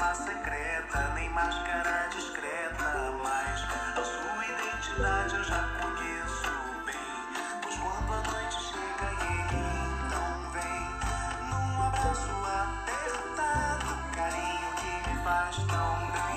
arma secreta, nem máscara discreta, mas a sua identidade eu já conheço bem. Pois quando a noite chega e ele não vem, num abraço apertado, carinho que me faz tão bem.